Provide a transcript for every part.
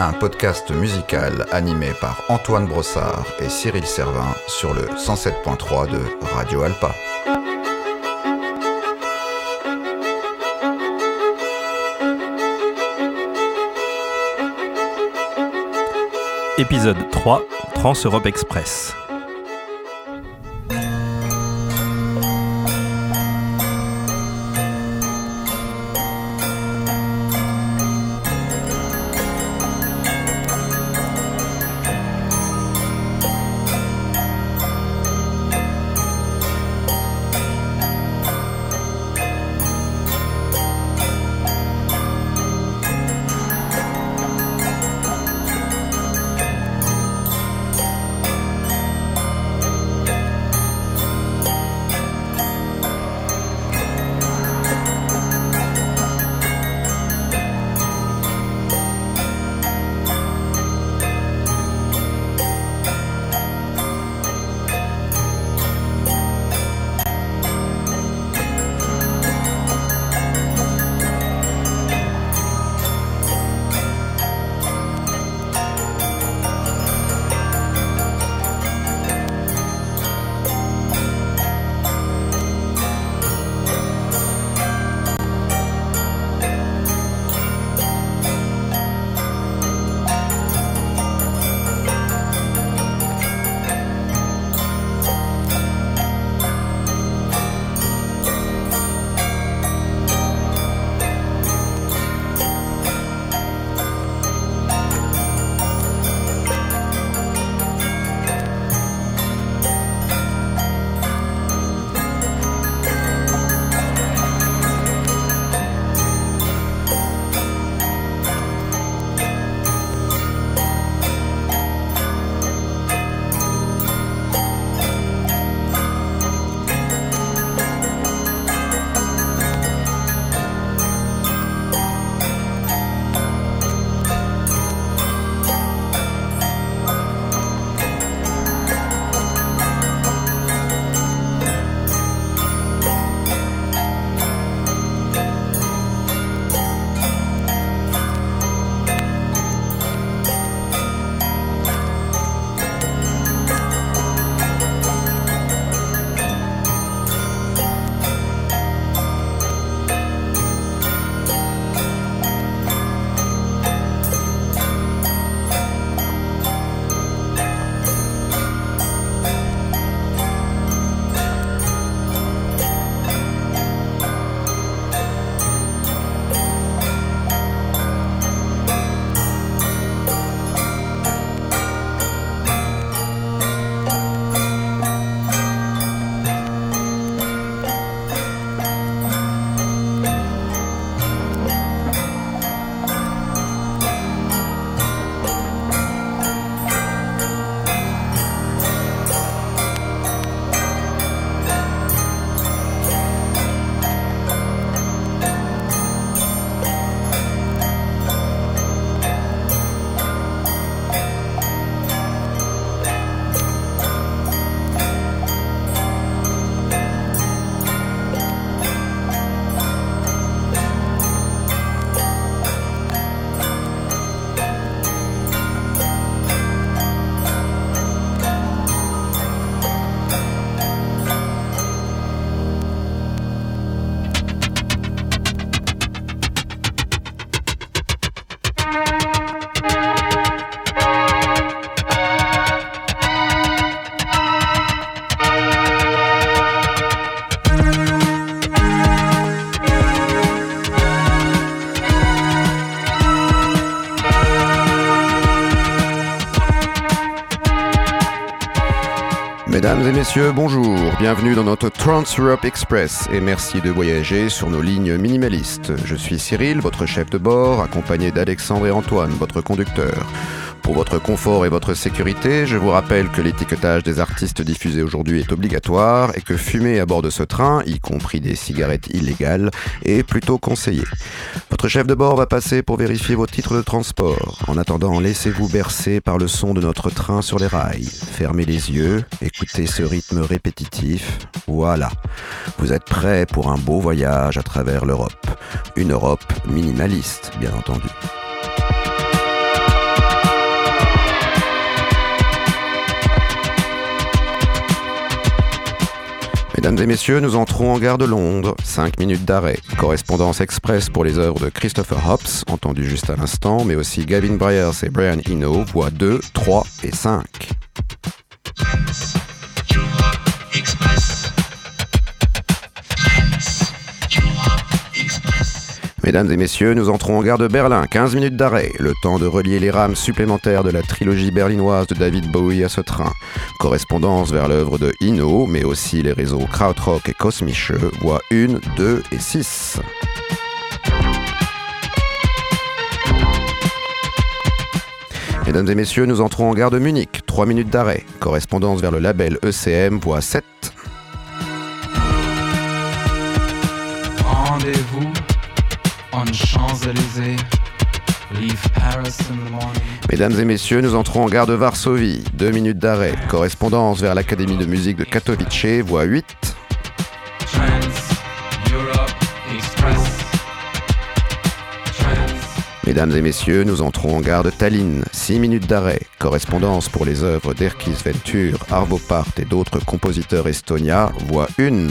Un podcast musical animé par Antoine Brossard et Cyril Servin sur le 107.3 de Radio Alpa. Épisode 3 Trans-Europe Express. Bonjour, bienvenue dans notre Trans Europe Express et merci de voyager sur nos lignes minimalistes. Je suis Cyril, votre chef de bord, accompagné d'Alexandre et Antoine, votre conducteur. Pour votre confort et votre sécurité, je vous rappelle que l'étiquetage des artistes diffusés aujourd'hui est obligatoire et que fumer à bord de ce train, y compris des cigarettes illégales, est plutôt conseillé. Votre chef de bord va passer pour vérifier vos titres de transport. En attendant, laissez-vous bercer par le son de notre train sur les rails. Fermez les yeux, écoutez ce rythme répétitif. Voilà. Vous êtes prêts pour un beau voyage à travers l'Europe. Une Europe minimaliste, bien entendu. Mesdames et messieurs, nous entrons en gare de Londres. 5 minutes d'arrêt. Correspondance express pour les œuvres de Christopher Hobbs, entendu juste à l'instant, mais aussi Gavin Bryars et Brian Eno, voix 2, 3 et 5. Mesdames et messieurs, nous entrons en gare de Berlin, 15 minutes d'arrêt, le temps de relier les rames supplémentaires de la trilogie berlinoise de David Bowie à ce train. Correspondance vers l'œuvre de Ino, mais aussi les réseaux Krautrock et Kosmische, voix 1, 2 et 6. Mesdames et messieurs, nous entrons en gare de Munich, 3 minutes d'arrêt. Correspondance vers le label ECM, voix 7. Rendez-vous Mesdames et messieurs, nous entrons en gare de Varsovie. Deux minutes d'arrêt. Correspondance vers l'Académie de musique de Katowice, voie 8. Mesdames et messieurs, nous entrons en gare de Tallinn. Six minutes d'arrêt. Correspondance pour les œuvres d'Erkis Venture, Arvo Part et d'autres compositeurs estonia, voie 1.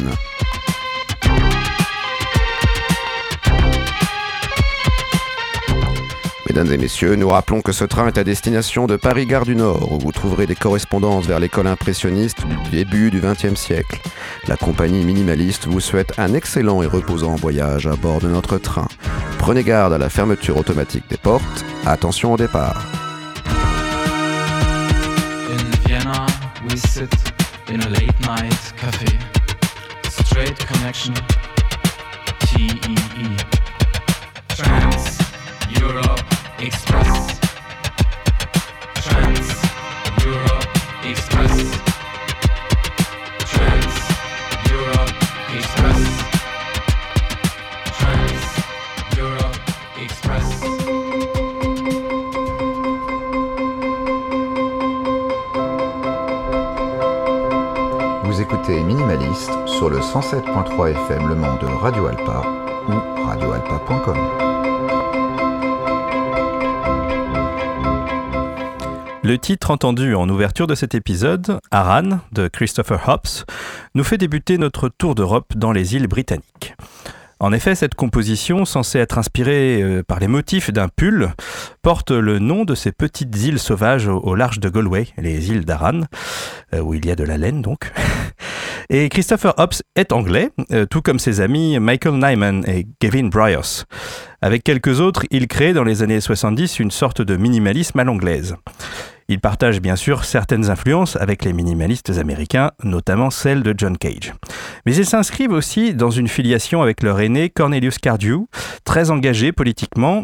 Mesdames et messieurs, nous rappelons que ce train est à destination de Paris-Gare du Nord, où vous trouverez des correspondances vers l'école impressionniste du début du XXe siècle. La compagnie minimaliste vous souhaite un excellent et reposant voyage à bord de notre train. Prenez garde à la fermeture automatique des portes. Attention au départ. Express. Trans Europe Express. Trans Europe Express. Trans Europe Express. Vous écoutez Minimaliste sur le 107.3 FM Le Mans de Radio Alpa ou radioalpa.com. Le titre entendu en ouverture de cet épisode, Aran, de Christopher Hobbs, nous fait débuter notre tour d'Europe dans les îles britanniques. En effet, cette composition, censée être inspirée euh, par les motifs d'un pull, porte le nom de ces petites îles sauvages au large de Galway, les îles d'Aran, euh, où il y a de la laine donc. Et Christopher Hobbs est anglais, euh, tout comme ses amis Michael Nyman et Gavin Bryars. Avec quelques autres, il crée dans les années 70 une sorte de minimalisme à l'anglaise. Il partage bien sûr certaines influences avec les minimalistes américains, notamment celle de John Cage. Mais ils s'inscrivent aussi dans une filiation avec leur aîné Cornelius Cardew, très engagé politiquement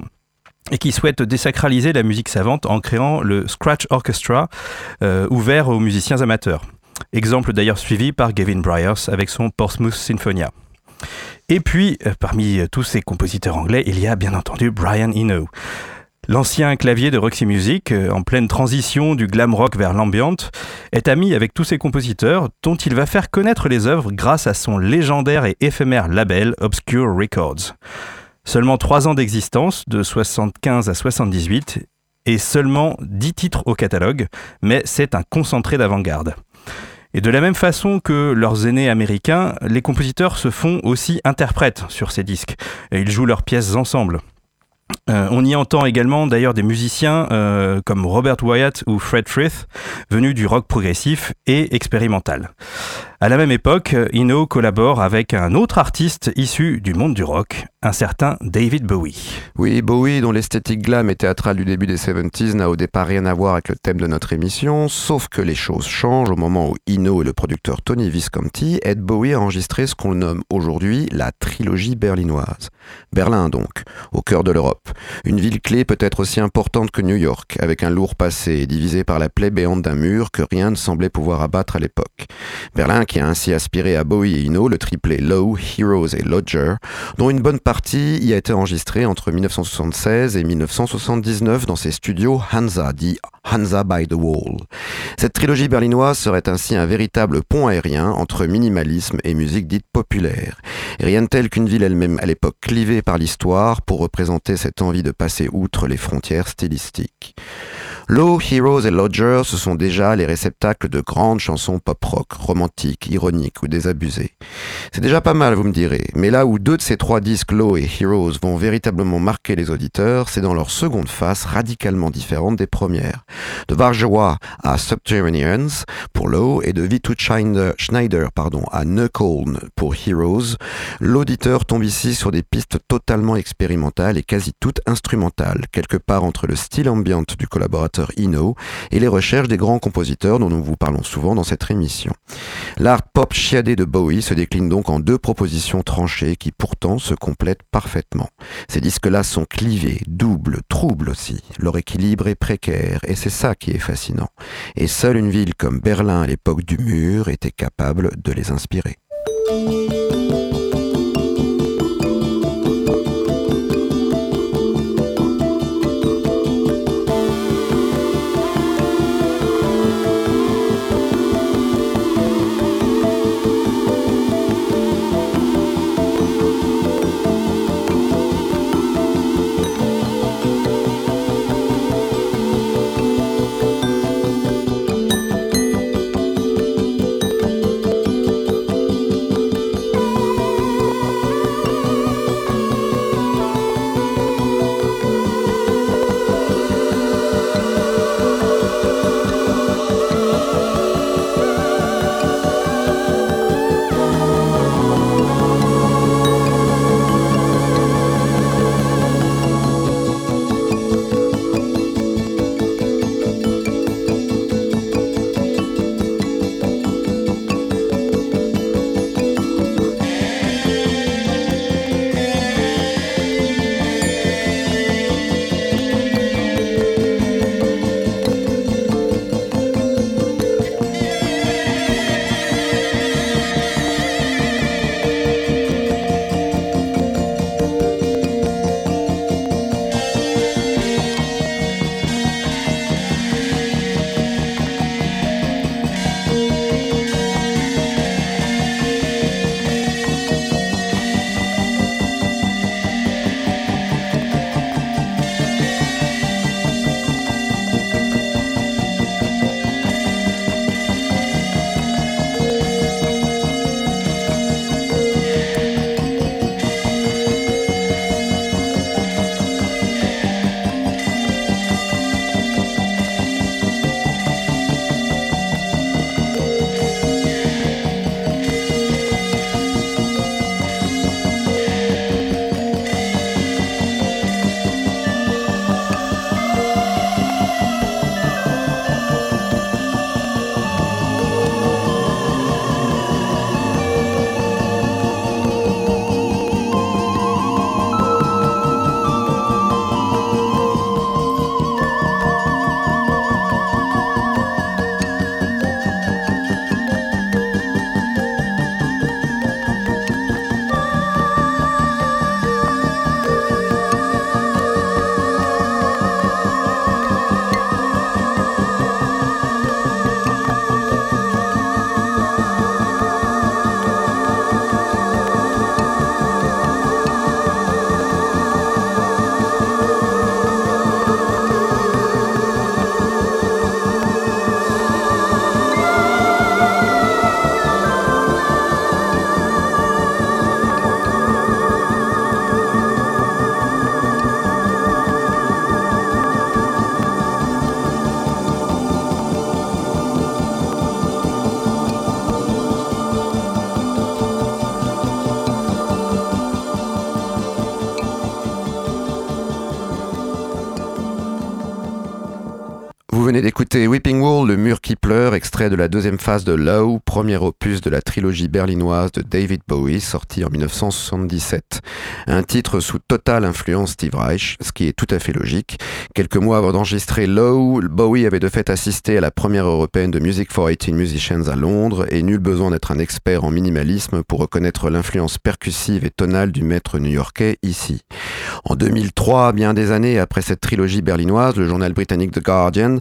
et qui souhaite désacraliser la musique savante en créant le Scratch Orchestra, euh, ouvert aux musiciens amateurs. Exemple d'ailleurs suivi par Gavin Bryars avec son Portsmouth Sinfonia. Et puis, euh, parmi tous ces compositeurs anglais, il y a bien entendu Brian Eno. L'ancien clavier de Roxy Music, euh, en pleine transition du glam rock vers l'ambient, est ami avec tous ses compositeurs dont il va faire connaître les œuvres grâce à son légendaire et éphémère label Obscure Records. Seulement 3 ans d'existence, de 75 à 78, et seulement 10 titres au catalogue, mais c'est un concentré d'avant-garde. Et de la même façon que leurs aînés américains, les compositeurs se font aussi interprètes sur ces disques. Et ils jouent leurs pièces ensemble. Euh, on y entend également d'ailleurs des musiciens euh, comme Robert Wyatt ou Fred Frith, venus du rock progressif et expérimental. À la même époque, Ino collabore avec un autre artiste issu du monde du rock, un certain David Bowie. Oui, Bowie, dont l'esthétique glam et théâtrale du début des 70s n'a au départ rien à voir avec le thème de notre émission, sauf que les choses changent au moment où Ino et le producteur Tony Visconti aident Bowie à enregistrer ce qu'on nomme aujourd'hui la trilogie berlinoise. Berlin donc, au cœur de l'Europe. Une ville clé peut-être aussi importante que New York, avec un lourd passé divisé par la plaie béante d'un mur que rien ne semblait pouvoir abattre à l'époque. Berlin qui a ainsi aspiré à Bowie et Ino le triplet Low, Heroes et Lodger, dont une bonne partie y a été enregistrée entre 1976 et 1979 dans ses studios Hansa, dit Hansa by the Wall. Cette trilogie berlinoise serait ainsi un véritable pont aérien entre minimalisme et musique dite populaire. Rien de tel qu'une ville elle-même à l'époque clivée par l'histoire pour représenter cette envie de passer outre les frontières stylistiques. Low, Heroes et Lodger, ce sont déjà les réceptacles de grandes chansons pop-rock, romantiques, ironiques ou désabusées. C'est déjà pas mal, vous me direz, mais là où deux de ces trois disques Low et Heroes vont véritablement marquer les auditeurs, c'est dans leur seconde face radicalement différente des premières. De Varjoa à Subterraneans pour Low et de Vitu Schneider pardon, à Knuckle pour Heroes, l'auditeur tombe ici sur des pistes totalement expérimentales et quasi toutes instrumentales, quelque part entre le style ambient du collaborateur Ino et les recherches des grands compositeurs dont nous vous parlons souvent dans cette émission. L'art pop chiadé de Bowie se décline donc en deux propositions tranchées qui pourtant se complètent parfaitement. Ces disques-là sont clivés, doubles, troubles aussi. Leur équilibre est précaire et c'est ça qui est fascinant. Et seule une ville comme Berlin à l'époque du mur était capable de les inspirer. Écoutez Weeping Wall, le mur qui pleure, extrait de la deuxième phase de Low, premier opus de la trilogie berlinoise de David Bowie, sorti en 1977. Un titre sous totale influence Steve Reich, ce qui est tout à fait logique. Quelques mois avant d'enregistrer Low, Bowie avait de fait assisté à la première européenne de Music for 18 Musicians à Londres, et nul besoin d'être un expert en minimalisme pour reconnaître l'influence percussive et tonale du maître new-yorkais ici. En 2003, bien des années après cette trilogie berlinoise, le journal britannique The Guardian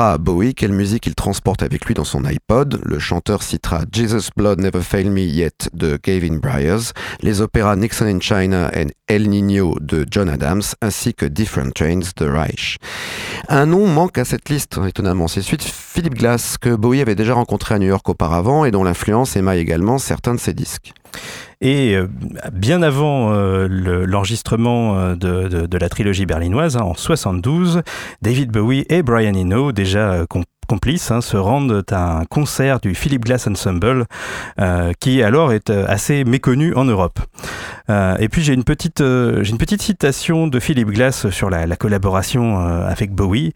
à Bowie quelle musique il transporte avec lui dans son iPod. Le chanteur citera Jesus Blood Never Failed Me Yet de Gavin Bryars, les opéras Nixon in China et El Nino de John Adams, ainsi que Different Trains de Reich. Un nom manque à cette liste, étonnamment. C'est de Philip Glass, que Bowie avait déjà rencontré à New York auparavant et dont l'influence émaille également certains de ses disques. Et euh, bien avant euh, l'enregistrement euh, de, la trilogie berlinoise, hein, en 72, David Bowie et Brian Eno, déjà complices hein, se rendent à un concert du Philip Glass Ensemble, euh, qui alors est euh, assez méconnu en Europe. Euh, et puis j'ai une petite, une petite citation de Philip Glass sur la, collaboration avec Bowie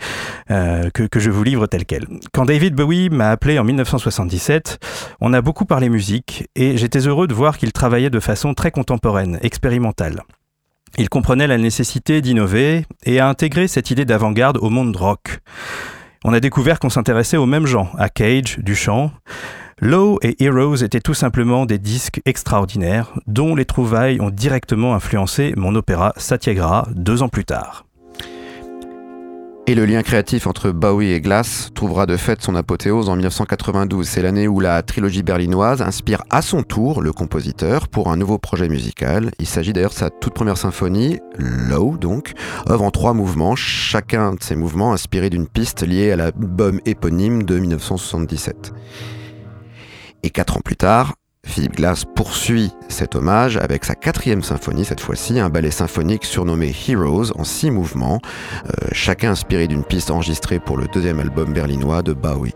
que, que, je vous livre telle quelle. Quand David Bowie m'a appelé en 1977, on a beaucoup parlé musique et j'étais heureux de voir qu'il travaillait de façon très contemporaine, expérimentale. Il comprenait la nécessité d'innover et a intégré cette idée d'avant-garde au monde rock on a découvert qu'on s'intéressait aux mêmes gens, à Cage, Duchamp. Low et Heroes étaient tout simplement des disques extraordinaires dont les trouvailles ont directement influencé mon opéra Satyagraha deux ans plus tard. Et le lien créatif entre Bowie et Glass trouvera de fait son apothéose en 1992. C'est l'année où la trilogie berlinoise inspire à son tour le compositeur pour un nouveau projet musical. Il s'agit d'ailleurs de sa toute première symphonie, Low donc, œuvre en trois mouvements, chacun de ces mouvements inspiré d'une piste liée à l'album éponyme de 1977. Et quatre ans plus tard, Philip Glass poursuit cet hommage avec sa quatrième symphonie, cette fois-ci, un ballet symphonique surnommé Heroes en six mouvements, euh, chacun inspiré d'une piste enregistrée pour le deuxième album berlinois de Bowie.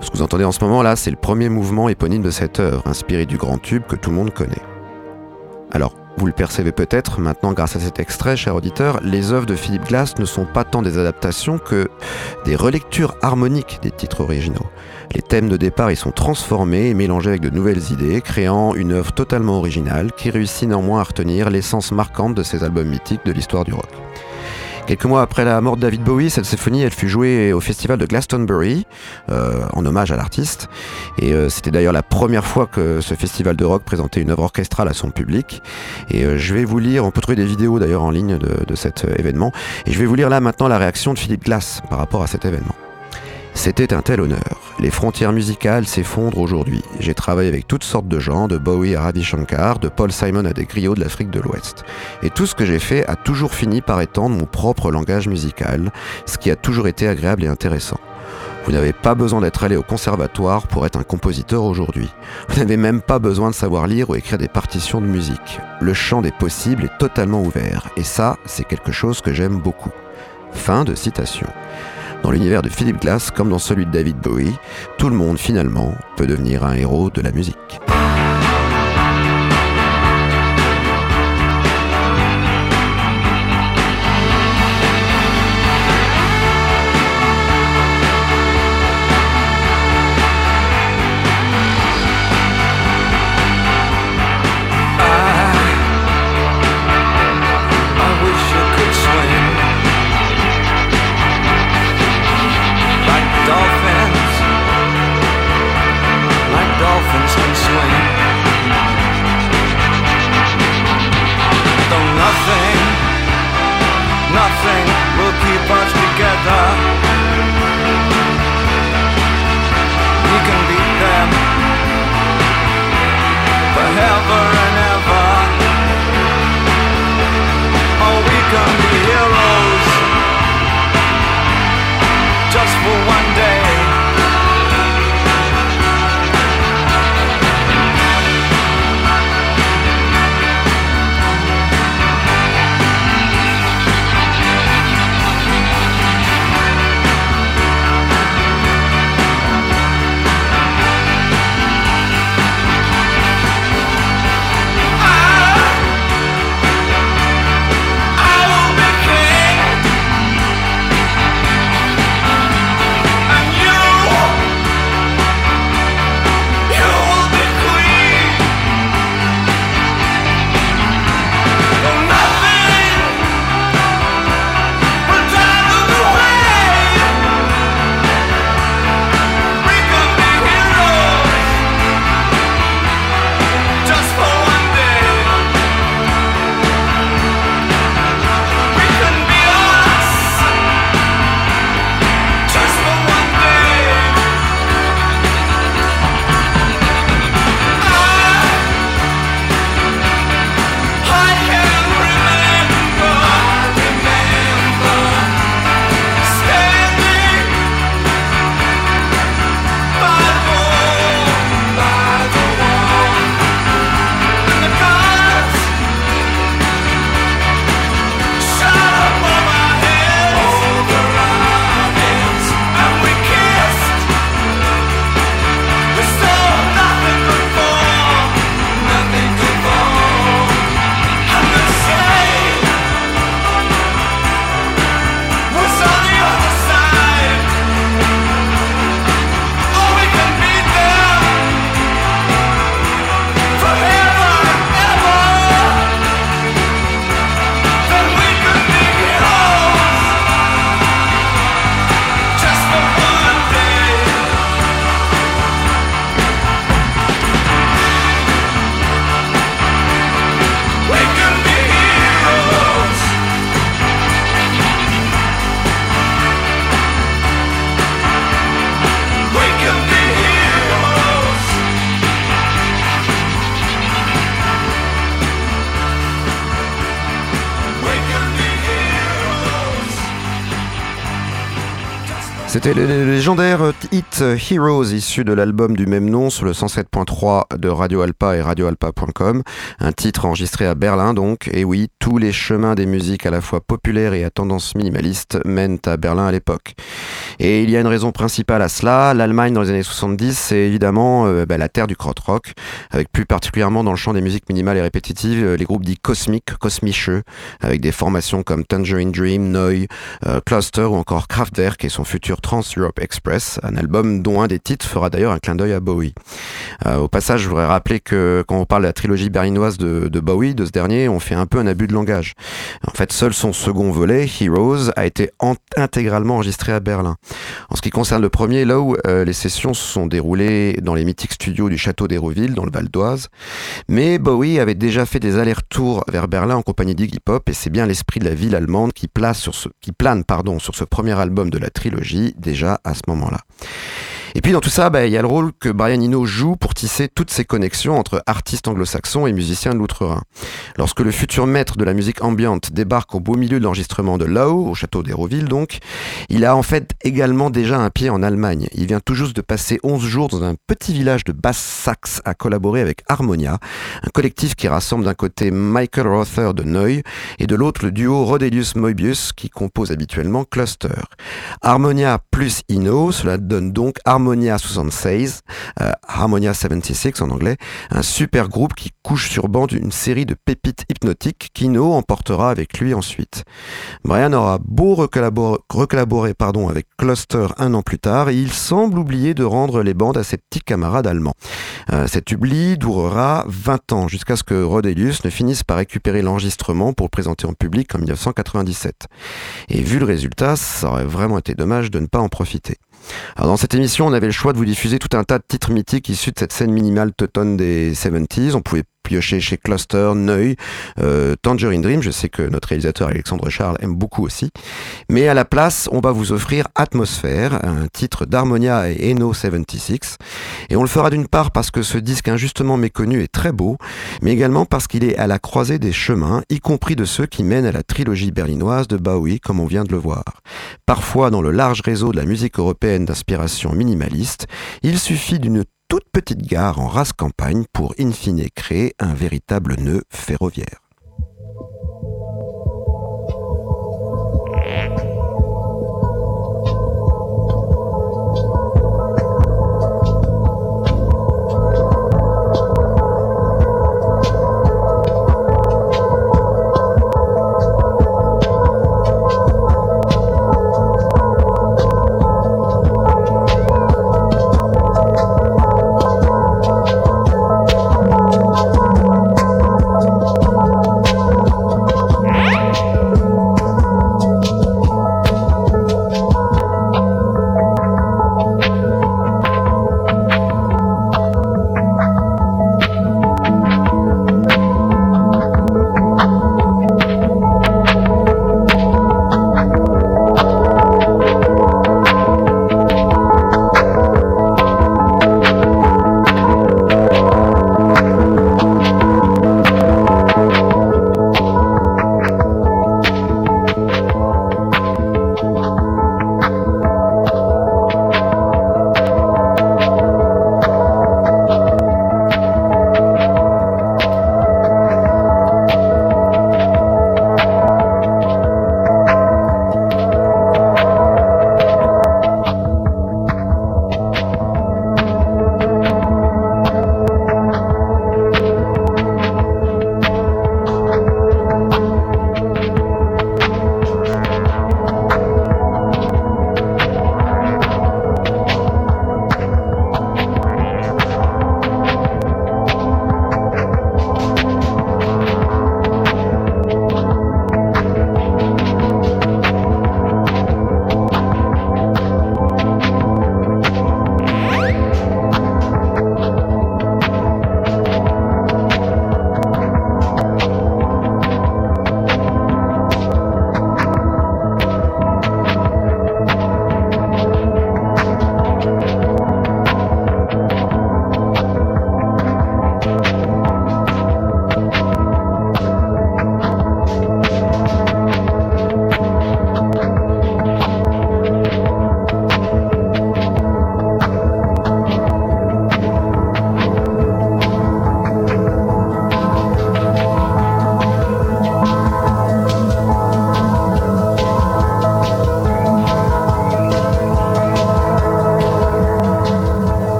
Ce que vous entendez en ce moment là, c'est le premier mouvement éponyme de cette œuvre, inspiré du grand tube que tout le monde connaît. Alors, vous le percevez peut-être maintenant grâce à cet extrait, cher auditeur, les œuvres de Philip Glass ne sont pas tant des adaptations que des relectures harmoniques des titres originaux. Les thèmes de départ y sont transformés et mélangés avec de nouvelles idées, créant une œuvre totalement originale qui réussit néanmoins à retenir l'essence marquante de ces albums mythiques de l'histoire du rock. Quelques mois après la mort de David Bowie, cette symphonie, elle fut jouée au festival de Glastonbury, euh, en hommage à l'artiste. Et euh, c'était d'ailleurs la première fois que ce festival de rock présentait une œuvre orchestrale à son public. Et euh, je vais vous lire, on peut trouver des vidéos d'ailleurs en ligne de, cet événement. Et je vais vous lire là maintenant la réaction de Philippe Glass par rapport à cet événement. C'était un tel honneur. Les frontières musicales s'effondrent aujourd'hui. J'ai travaillé avec toutes sortes de gens, de Bowie à Ravi Shankar, de Paul Simon à des griots de l'Afrique de l'Ouest. Et tout ce que j'ai fait a toujours fini par étendre mon propre langage musical, ce qui a toujours été agréable et intéressant. Vous n'avez pas besoin d'être allé au conservatoire pour être un compositeur aujourd'hui. Vous n'avez même pas besoin de savoir lire ou écrire des partitions de musique. Le champ des possibles est totalement ouvert. Et ça, c'est quelque chose que j'aime beaucoup. Fin de citation. Dans l'univers de Philip Glass comme dans celui de David Bowie, tout le monde finalement peut devenir un héros de la musique. C'était le légendaire hit Heroes issu de l'album du même nom sur le 107.3 de Radio Alpa et radioalpa.com, un titre enregistré à Berlin donc, et oui, tous les chemins des musiques à la fois populaires et à tendance minimaliste mènent à Berlin à l'époque. Et il y a une raison principale à cela, l'Allemagne dans les années 70, c'est évidemment euh, bah, la terre du krautrock, avec plus particulièrement dans le champ des musiques minimales et répétitives, euh, les groupes dits cosmiques, cosmische, avec des formations comme Tangerine Dream, Neu, euh, Cluster ou encore Kraftwerk et son futur Trans Europe Express, un album dont un des titres fera d'ailleurs un clin d'œil à Bowie. Euh, au passage, je voudrais rappeler que quand on parle de la trilogie berlinoise de, Bowie, de ce dernier, on fait un peu un abus de langage. En fait, seul son second volet, Heroes, a été intégralement enregistré à Berlin. En ce qui concerne le premier, là où euh, les sessions se sont déroulées dans les mythiques studios du château d'Hérouville, dans le Val d'Oise, mais Bowie avait déjà fait des allers-retours vers Berlin en compagnie d'Iggy Pop, et c'est bien l'esprit de la ville allemande qui, qui plane pardon, sur ce premier album de la trilogie déjà à ce moment-là. Et puis dans tout ça, bah, il y a le rôle que Brian Eno joue pour tisser toutes ces connexions entre artistes anglo-saxons et musiciens de l'outre-Rhin. Lorsque le futur maître de la musique ambiante débarque au beau milieu de l'enregistrement de Lau, au château d'Hérouville donc, il a en fait également déjà un pied en Allemagne. Il vient tout juste de passer 11 jours dans un petit village de Basse-Saxe à collaborer avec Harmonia, un collectif qui rassemble d'un côté Michael Rother de Neu et de l'autre le duo Rodelius-Moebius qui compose habituellement Cluster. Harmonia plus Ino, cela donne donc Harmonia Harmonia 76, euh, Harmonia 76 en anglais, un super groupe qui couche sur bande une série de pépites hypnotiques qu'Ino emportera avec lui ensuite. Brian aura beau recollaborer, pardon, avec Cluster un an plus tard, et il semble oublier de rendre les bandes à ses petits camarades allemands. Euh, cet oubli durera 20 ans jusqu'à ce que Rodelius ne finisse par récupérer l'enregistrement pour le présenter en public en 1997. Et vu le résultat, ça aurait vraiment été dommage de ne pas en profiter. Alors dans cette émission, on avait le choix de vous diffuser tout un tas de titres mythiques issus de cette scène minimale teutonne des 70s. On pouvait pioché chez Cluster, Neu, euh, Tangerine Dream. Je sais que notre réalisateur Alexandre Charles aime beaucoup aussi. Mais à la place, on va vous offrir Atmosphère, un titre d'Harmonia et Eno 76. Et on le fera d'une part parce que ce disque injustement méconnu est très beau, mais également parce qu'il est à la croisée des chemins, y compris de ceux qui mènent à la trilogie berlinoise de Bowie, comme on vient de le voir. Parfois, dans le large réseau de la musique européenne d'inspiration minimaliste, il suffit d'une toute petite gare en race campagne pour in fine créer un véritable nœud ferroviaire.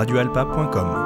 radioalpa.com.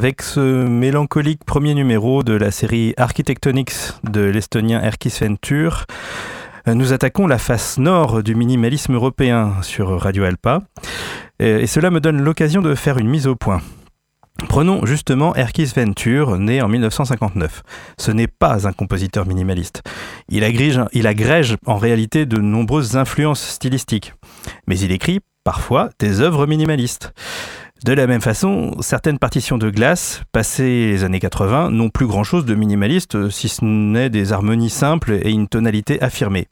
Avec ce mélancolique premier numéro de la série Architectonics de l'estonien Erkis Ventur, nous attaquons la face nord du minimalisme européen sur Radio Alpa. Et cela me donne l'occasion de faire une mise au point. Prenons justement Erkis Ventur, né en 1959. Ce n'est pas un compositeur minimaliste. Il agrège, il agrège en réalité de nombreuses influences stylistiques. Mais il écrit parfois des œuvres minimalistes. De la même façon, certaines partitions de glace, passées les années 80, n'ont plus grand-chose de minimaliste, si ce n'est des harmonies simples et une tonalité affirmée.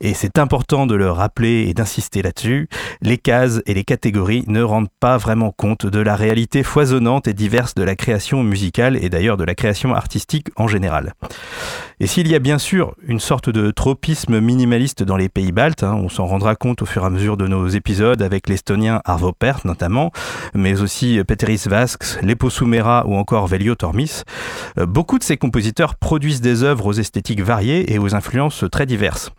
Et c'est important de le rappeler et d'insister là-dessus, les cases et les catégories ne rendent pas vraiment compte de la réalité foisonnante et diverse de la création musicale et d'ailleurs de la création artistique en général. Et s'il y a bien sûr une sorte de tropisme minimaliste dans les pays baltes, hein, on s'en rendra compte au fur et à mesure de nos épisodes avec l'estonien Arvo Pärt notamment, mais aussi Peteris Vasks, Lepo Soumera ou encore Velio Tormis, euh, beaucoup de ces compositeurs produisent des œuvres aux esthétiques variées et aux influences très diverses.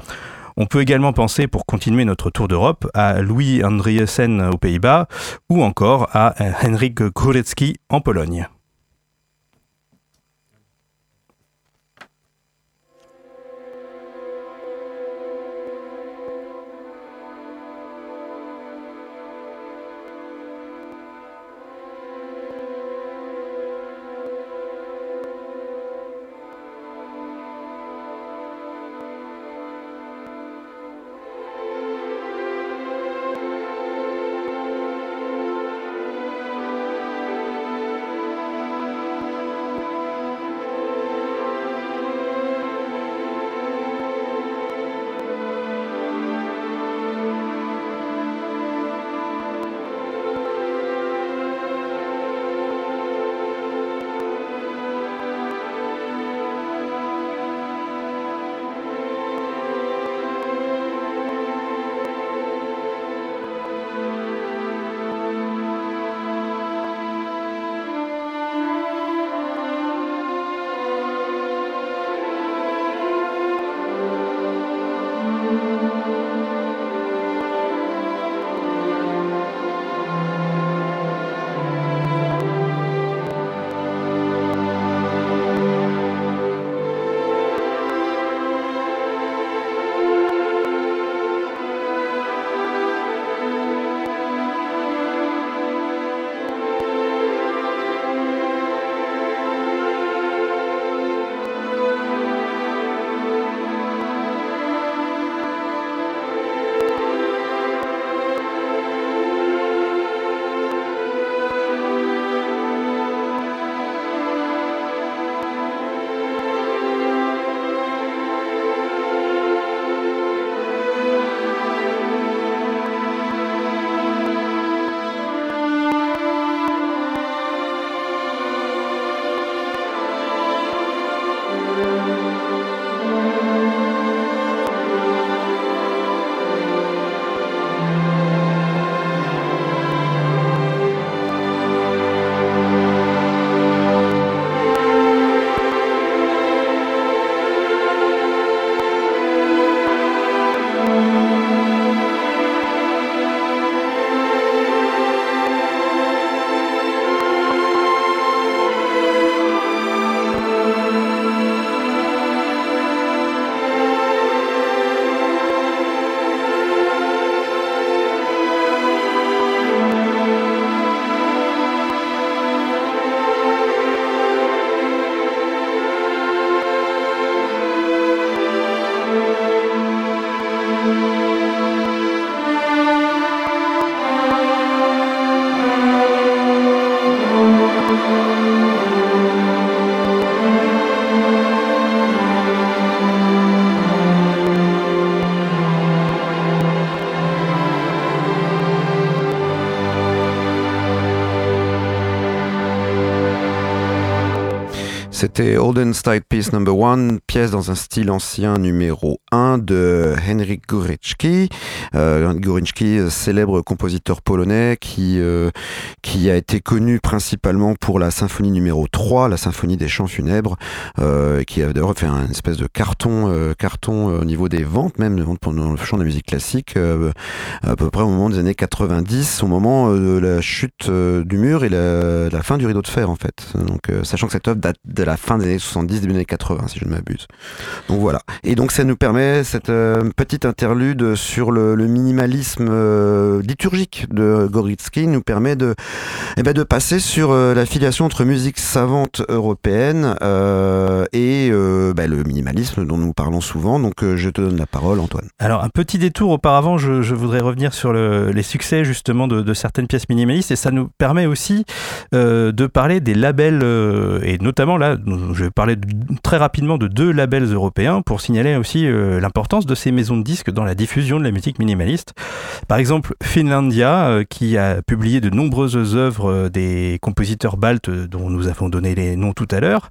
On peut également penser, pour continuer notre tour d'Europe, à Louis Andriessen aux Pays-Bas ou encore à Henryk Górecki en Pologne. C'était Olden Style Piece Number 1, pièce dans un style ancien numéro 1 de Henryk Góryczki. Euh, célèbre compositeur polonais qui, euh, qui a été connu principalement pour la symphonie numéro 3, la symphonie des chants funèbres, euh, qui a d'ailleurs fait un espèce de carton, euh, carton au niveau des ventes, même de ventes pendant le chant de musique classique, à peu près au moment des années 90, au moment de la chute du mur et la, la, fin du rideau de fer en fait. Donc, sachant que cette œuvre date de la fin des années 70, début des années 80, si je ne m'abuse. Donc voilà. Et donc ça nous permet cette euh, petite interlude sur le, minimalisme euh, liturgique de Goritsky nous permet de, eh ben, de passer sur euh, la filiation entre musique savante européenne et ben, le minimalisme dont nous parlons souvent. Donc je te donne la parole, Antoine. Alors un petit détour auparavant, je, voudrais revenir sur les succès justement de, de, certaines pièces minimalistes et ça nous permet aussi de parler des labels et notamment là je vais parler très rapidement de deux labels européens pour signaler aussi euh, l'importance de ces maisons de disques dans la diffusion de la musique minimaliste. Par exemple, Finlandia, euh, qui a publié de nombreuses œuvres euh, des compositeurs baltes dont nous avons donné les noms tout à l'heure,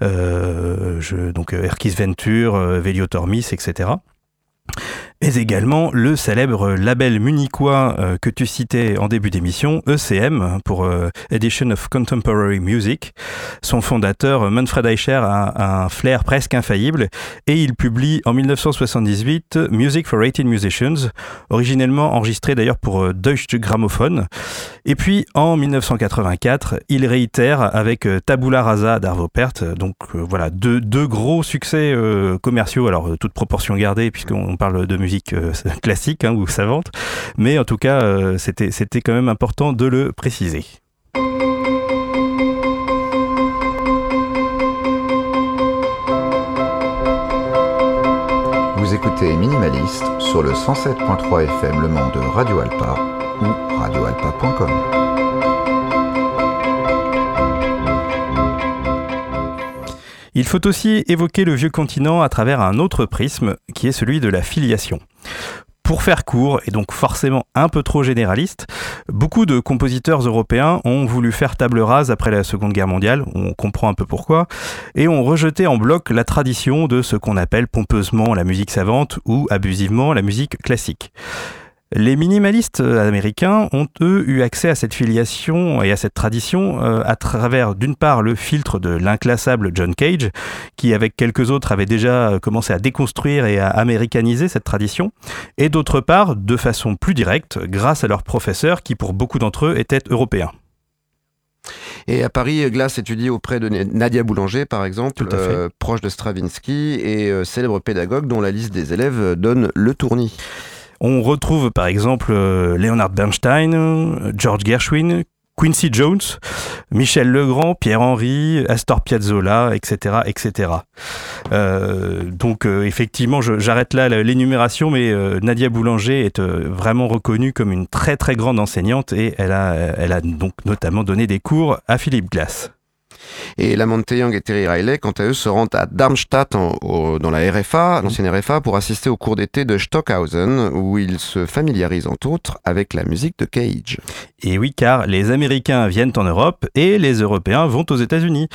donc Erkis Ventur, Velio Tormis, etc mais également le célèbre label munichois euh, que tu citais en début d'émission, ECM, pour euh, Edition of Contemporary Music. Son fondateur, Manfred Eicher, a un flair presque infaillible et il publie en 1978 Music for 18 Musicians, originellement enregistré d'ailleurs pour euh, Deutsche Grammophon. Et puis en 1984, il réitère avec Tabula Rasa d'Arvo Pärt, donc voilà, deux, deux, gros succès commerciaux, alors toute proportion gardée puisqu'on parle de musique musique euh, classique hein, ou savante, mais en tout cas, euh, c'était, c'était quand même important de le préciser. Vous écoutez Minimaliste sur le 107.3 FM Le Mans de Radio Alpa ou radioalpa.com. Il faut aussi évoquer le vieux continent à travers un autre prisme, qui est celui de la filiation. Pour faire court, et donc forcément un peu trop généraliste, beaucoup de compositeurs européens ont voulu faire table rase après la Seconde Guerre mondiale, on comprend un peu pourquoi, et ont rejeté en bloc la tradition de ce qu'on appelle pompeusement la musique savante ou abusivement la musique classique. Les minimalistes euh, américains ont eux eu accès à cette filiation et à cette tradition euh, à travers d'une part le filtre de l'inclassable John Cage, qui avec quelques autres avait déjà euh, commencé à déconstruire et à américaniser cette tradition, et d'autre part de façon plus directe grâce à leurs professeurs qui pour beaucoup d'entre eux étaient européens. Et à Paris, Glass étudie auprès de Nadia Boulanger, par exemple, proche de Stravinsky et célèbre pédagogue dont la liste des élèves donne le tournis. On retrouve par exemple euh, Leonard Bernstein, George Gershwin, Quincy Jones, Michel Legrand, Pierre-Henry, Astor Piazzolla, etc. etc. Euh, donc euh, effectivement, j'arrête là l'énumération, mais Nadia Boulanger est vraiment reconnue comme une très très grande enseignante et elle a, elle a donc notamment donné des cours à Philippe Glass. Et Lamont Young et Terry Riley, quant à eux, se rendent à Darmstadt dans la RFA, l'ancienne RFA, pour assister au cours d'été de Stockhausen, où ils se familiarisent entre autres avec la musique de Cage. Et oui, car les Américains viennent en Europe et les Européens vont aux États-Unis.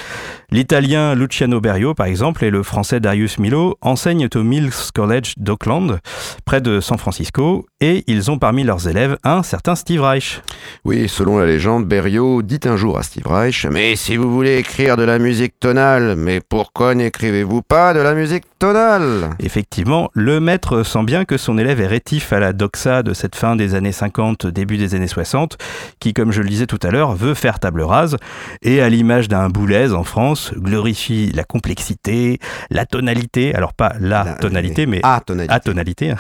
L'Italien Luciano Berio, par exemple, et le Français Darius Milo enseignent au Mills College d'Oakland, près de San Francisco, et ils ont parmi leurs élèves un certain Steve Reich. Oui, selon la légende, Berio dit un jour à Steve Reich Mais si vous voulez écrire de la musique tonale, mais pourquoi n'écrivez-vous pas de la musique tonale Effectivement, le maître sent bien que son élève est rétif à la doxa de cette fin des années 50, début des années 60, qui, comme je le disais tout à l'heure, veut faire table rase, et à l'image d'un Boulez en France, glorifie la complexité, la tonalité, alors pas la, tonalité, mais à tonalité.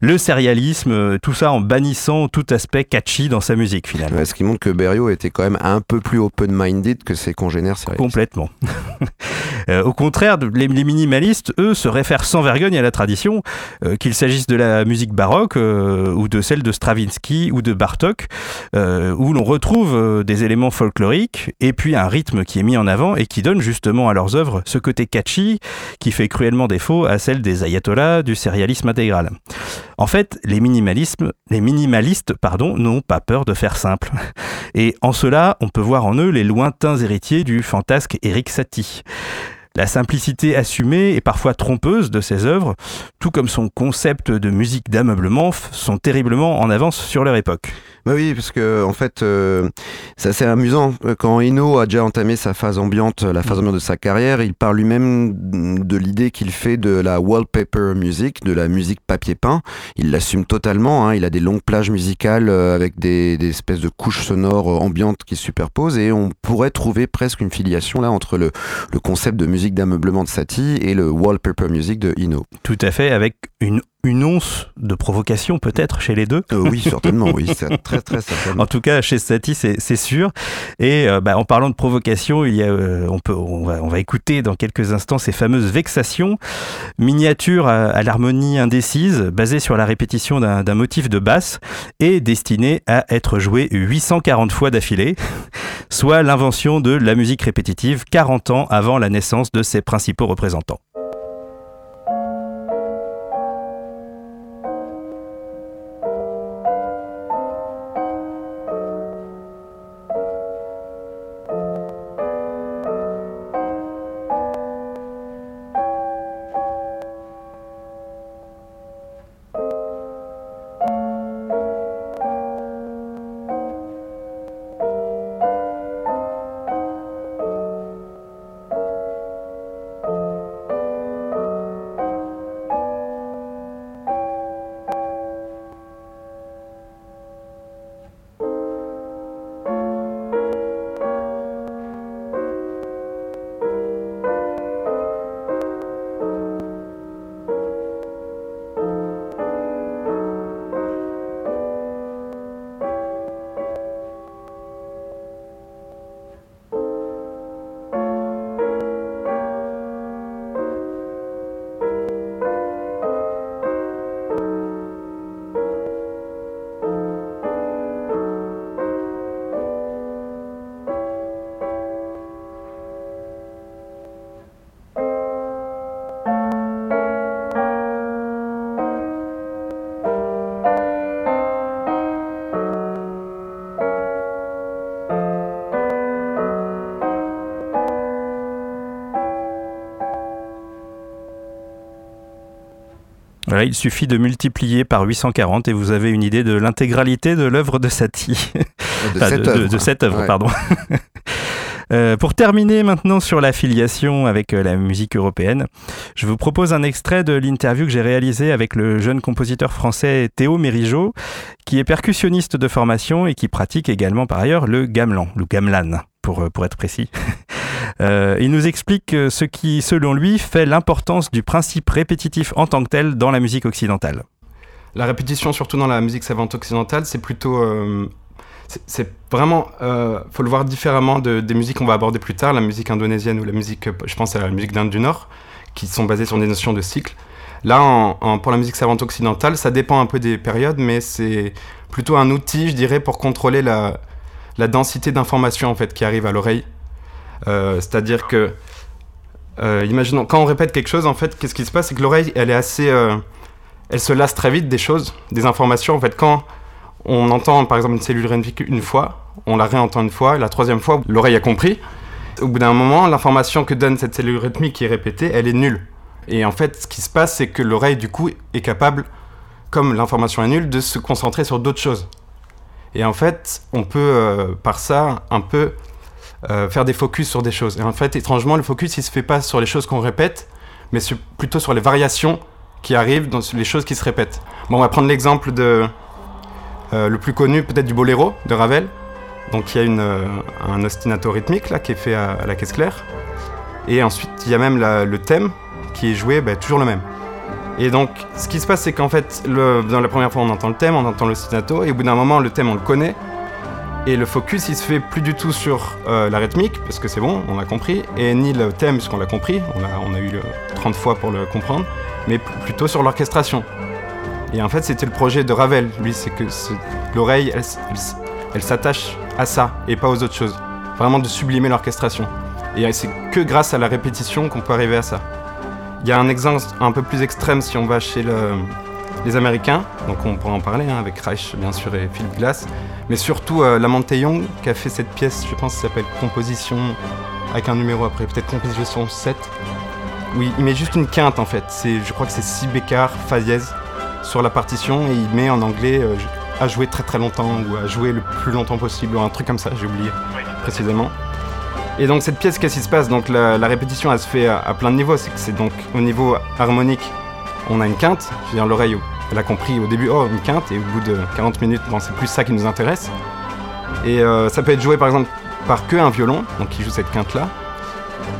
Le sérialisme, euh, tout ça en bannissant tout aspect catchy dans sa musique finalement. ce qui montre que Berio était quand même un peu plus open-minded que ses congénères sérialistes. Complètement. Euh, au contraire, les, minimalistes, eux, se réfèrent sans vergogne à la tradition, euh, qu'il s'agisse de la musique baroque ou de celle de Stravinsky ou de Bartok, où l'on retrouve des éléments folkloriques et puis un rythme qui est mis en avant et qui donne justement à leurs œuvres ce côté catchy qui fait cruellement défaut à celle des ayatollahs du sérialisme intégral. En fait, les, minimalistes n'ont pas peur de faire simple. Et en cela, on peut voir en eux les lointains héritiers du fantasque Eric Satie. La simplicité assumée et parfois trompeuse de ses œuvres, tout comme son concept de musique d'ameublement, sont terriblement en avance sur leur époque. Bah oui, parce que en fait, euh, c'est assez amusant. Quand Eno a déjà entamé sa phase ambiante, la phase ambiante de sa carrière, il parle lui-même de l'idée qu'il fait de la wallpaper music, de la musique papier peint. Il l'assume totalement. Hein. Il a des longues plages musicales euh, avec des, des, espèces de couches sonores euh, ambiantes qui se superposent, et on pourrait trouver presque une filiation là entre le, le concept de musique d'ameublement de Satie et le wallpaper music de Eno. Tout à fait, avec une une once de provocation peut-être chez les deux. Euh, oui, certainement, oui, très très certainement. En tout cas, chez Satie, c'est sûr. Et euh, bah, en parlant de provocation, il y a, euh, on, peut, on, va, on va écouter dans quelques instants ces fameuses vexations, miniatures à, l'harmonie indécise, basées sur la répétition d'un motif de basse et destinées à être jouées 840 fois d'affilée, soit l'invention de la musique répétitive 40 ans avant la naissance de ses principaux représentants. Il suffit de multiplier par 840 et vous avez une idée de l'intégralité de l'œuvre de Satie. De, cette œuvre, pardon. Euh, pour terminer maintenant sur la filiation avec euh, la musique européenne, je vous propose un extrait de l'interview que j'ai réalisé avec le jeune compositeur français Théo Mérigeau, qui est percussionniste de formation et qui pratique également par ailleurs le gamelan, le gamelan pour, euh, pour être précis. Euh, il nous explique ce qui, selon lui, fait l'importance du principe répétitif en tant que tel dans la musique occidentale. La répétition, surtout dans la musique savante occidentale, c'est plutôt... Euh, c'est vraiment... Euh, faut le voir différemment de, des musiques qu'on va aborder plus tard, la musique indonésienne ou la musique, je pense à la musique d'Inde du Nord, qui sont basées sur des notions de cycle. Là, pour la musique savante occidentale, ça dépend un peu des périodes, mais c'est plutôt un outil, je dirais, pour contrôler la, densité d'informations en fait qui arrive à l'oreille c'est-à-dire que, euh, imaginons, quand on répète quelque chose, en fait, qu'est-ce qui se passe? C'est que l'oreille, elle est assez. Euh, elle se lasse très vite des choses, des informations. En fait, quand on entend par exemple une cellule rythmique une fois, on la réentend une fois, et la troisième fois, l'oreille a compris. Au bout d'un moment, l'information que donne cette cellule rythmique qui est répétée, elle est nulle. Et en fait, ce qui se passe, c'est que l'oreille, du coup, est capable, comme l'information est nulle, de se concentrer sur d'autres choses. Et en fait, on peut, par ça, un peu euh, faire des focus sur des choses. Et en fait, étrangement, le focus, il se fait pas sur les choses qu'on répète, mais plutôt sur les variations qui arrivent dans les choses qui se répètent. Bon, on va prendre l'exemple de euh, le plus connu, peut-être du boléro de Ravel. Donc, il y a une, euh, un ostinato rythmique là qui est fait à, la caisse claire. Et ensuite, il y a même le thème qui est joué, bah, toujours le même. Et donc, ce qui se passe, c'est qu'en fait, dans la première fois, on entend le thème, on entend l'ostinato, et au bout d'un moment, le thème, on le connaît, et le focus, il se fait plus du tout sur euh, la rythmique, parce que c'est bon, on a compris, et ni le thème, puisqu'on l'a compris, on a, eu 30 fois pour le comprendre, mais plutôt sur l'orchestration. Et en fait, c'était le projet de Ravel, lui, c'est que l'oreille, elle, s'attache à ça, et pas aux autres choses. Vraiment de sublimer l'orchestration. Et c'est que grâce à la répétition qu'on peut arriver à ça. Il y a un exemple un peu plus extrême si on va chez les Américains, donc on pourra en parler hein, avec Reich bien sûr et Philip Glass, mais surtout euh, Young qui a fait cette pièce, je pense, qui s'appelle Composition avec un numéro après, peut-être Composition 7. Oui, il met juste une quinte en fait. C'est, je crois que c'est 6 bécard fa dièse sur la partition et il met en anglais euh, à jouer très très longtemps ou à jouer le plus longtemps possible ou un truc comme ça, j'ai oublié précisément. Et donc cette pièce, qu'est-ce qui se passe? Donc la, répétition, elle se fait à, plein de niveaux. C'est c'est donc au niveau harmonique, on a une quinte. Je veux dire, l'oreille, elle a compris au début, oh, une quinte, et au bout de 40 minutes, bon, c'est plus ça qui nous intéresse. Et euh, ça peut être joué par exemple par que un violon, donc qui joue cette quinte là.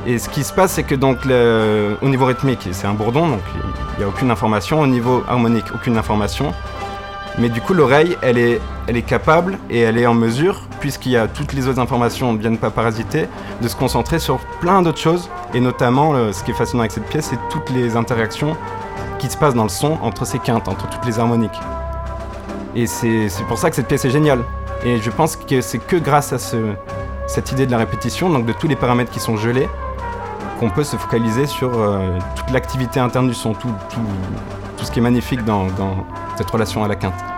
Et ce qui se passe, c'est que donc au niveau rythmique, c'est un bourdon, donc il n'y a aucune information. Au niveau harmonique, aucune information. Mais du coup, l'oreille, elle est, elle est capable et elle est en mesure, puisqu'il y a toutes les autres informations ne viennent pas parasiter, de se concentrer sur plein d'autres choses. Et notamment, ce qui est fascinant avec cette pièce, c'est toutes les interactions qui se passent dans le son entre ces quintes, entre toutes les harmoniques. Et c'est pour ça que cette pièce est géniale. Et je pense que c'est que grâce à ce, cette idée de la répétition, donc de tous les paramètres qui sont gelés, qu'on peut se focaliser sur euh, toute l'activité interne du son, tout, tout, ce qui est magnifique dans cette relation à la quinte.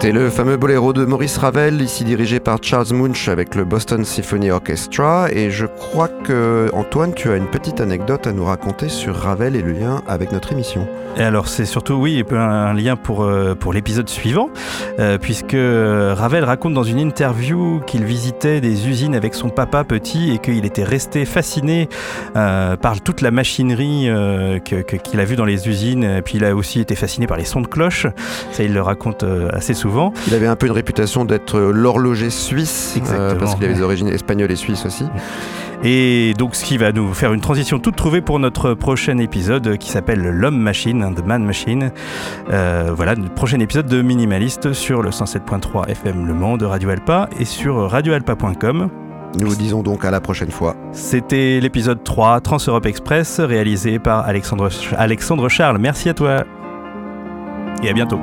C'était le fameux boléro de Maurice Ravel, ici dirigé par Charles Munch avec le Boston Symphony Orchestra. Et je crois que, Antoine, tu as une petite anecdote à nous raconter sur Ravel et le lien avec notre émission. Et alors, c'est surtout, oui, un lien pour, euh, pour l'épisode suivant, euh, puisque Ravel raconte dans une interview qu'il visitait des usines avec son papa petit et qu'il était resté fasciné euh, par toute la machinerie qu'il a vue dans les usines. Et puis, il a aussi été fasciné par les sons de cloche. Ça, il le raconte assez souvent. Il avait un peu une réputation d'être l'horloger suisse, euh, parce qu'il avait des origines espagnoles et suisses aussi. Et donc, ce qui va nous faire une transition toute trouvée pour notre prochain épisode qui s'appelle L'homme machine, The Man Machine. Euh, voilà, le prochain épisode de Minimaliste sur le 107.3 FM Le Mans de Radio Alpa et sur radioalpa.com. Nous vous disons donc à la prochaine fois. C'était l'épisode 3 Trans-Europe Express réalisé par Alexandre, Alexandre Charles. Merci à toi et à bientôt.